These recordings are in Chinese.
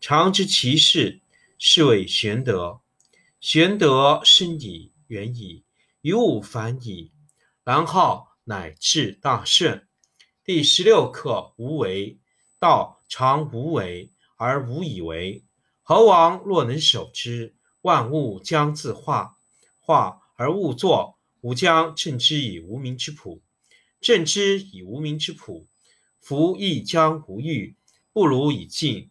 常知其事，是谓玄德。玄德深矣，远矣，于物反矣，然后乃至大顺。第十六课：无为。道常无为而无以为。猴王若能守之，万物将自化；化而勿作，吾将镇之以无名之朴。镇之以无名之朴，夫亦将无欲，不如以静，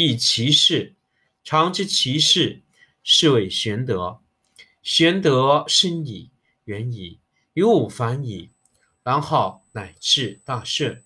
亦其事。常知其事，是谓玄德。玄德深矣，远矣，于物反矣，然后。乃至大顺。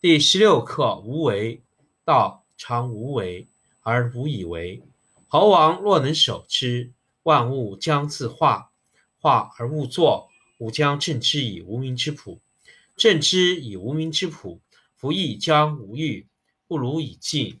第十六课：无为。道常无为而无以为。猴王若能守之，万物将自化；化而勿作，吾将镇之以无名之朴。镇之以无名之朴，夫亦将无欲，不如以静，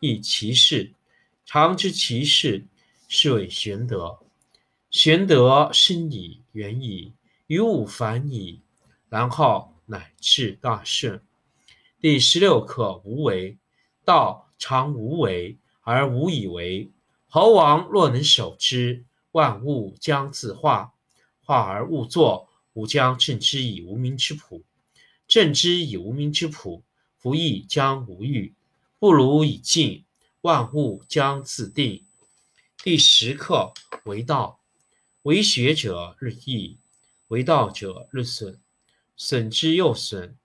亦其事。常知其事，是谓玄德。玄德深矣，远矣。于物反矣，然后乃至大顺。第十六课：无为。道常无为而无以为。猴王若能守之，万物将自化；化而勿作，吾将镇之以无名之朴。镇之以无名之朴，夫亦将无欲，不如以静，万物将自定。第十课：为道，为学者日益。为道者日损，损之又损，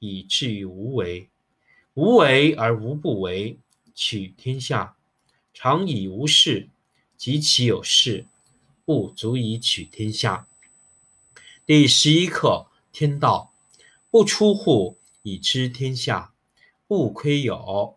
以至于无为。无为而无不为，取天下常以无事，及其有事，不足以取天下。第十一课：天道，不出户，以知天下；不窥有，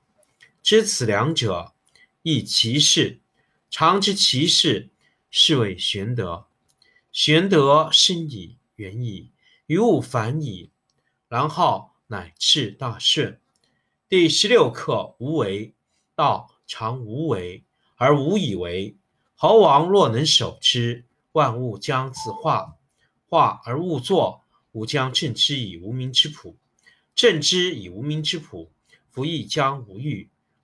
知此两者，亦其事。常知其事。是谓玄德，玄德深矣，远矣，于物反矣，然后乃至大顺。第十六课：无为。道常无为而无以为。猴王若能守之，万物将自化；化而勿作，吾将镇之以无名之朴。镇之以无名之朴，夫亦将无欲，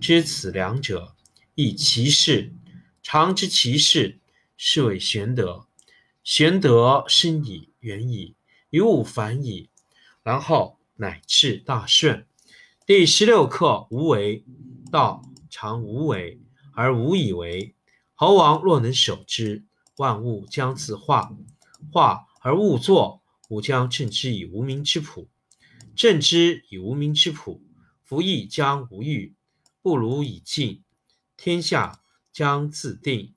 知此两者，亦其事。常知其事。是谓玄德，玄德深矣，远矣，于物反矣，然后乃至大顺。第十六课：无为。道常无为而无以为。猴王若能守之，万物将自化；化而勿作，吾将镇之以无名之朴。镇之以无名之朴，夫亦将无欲，不如以静，天下将自定。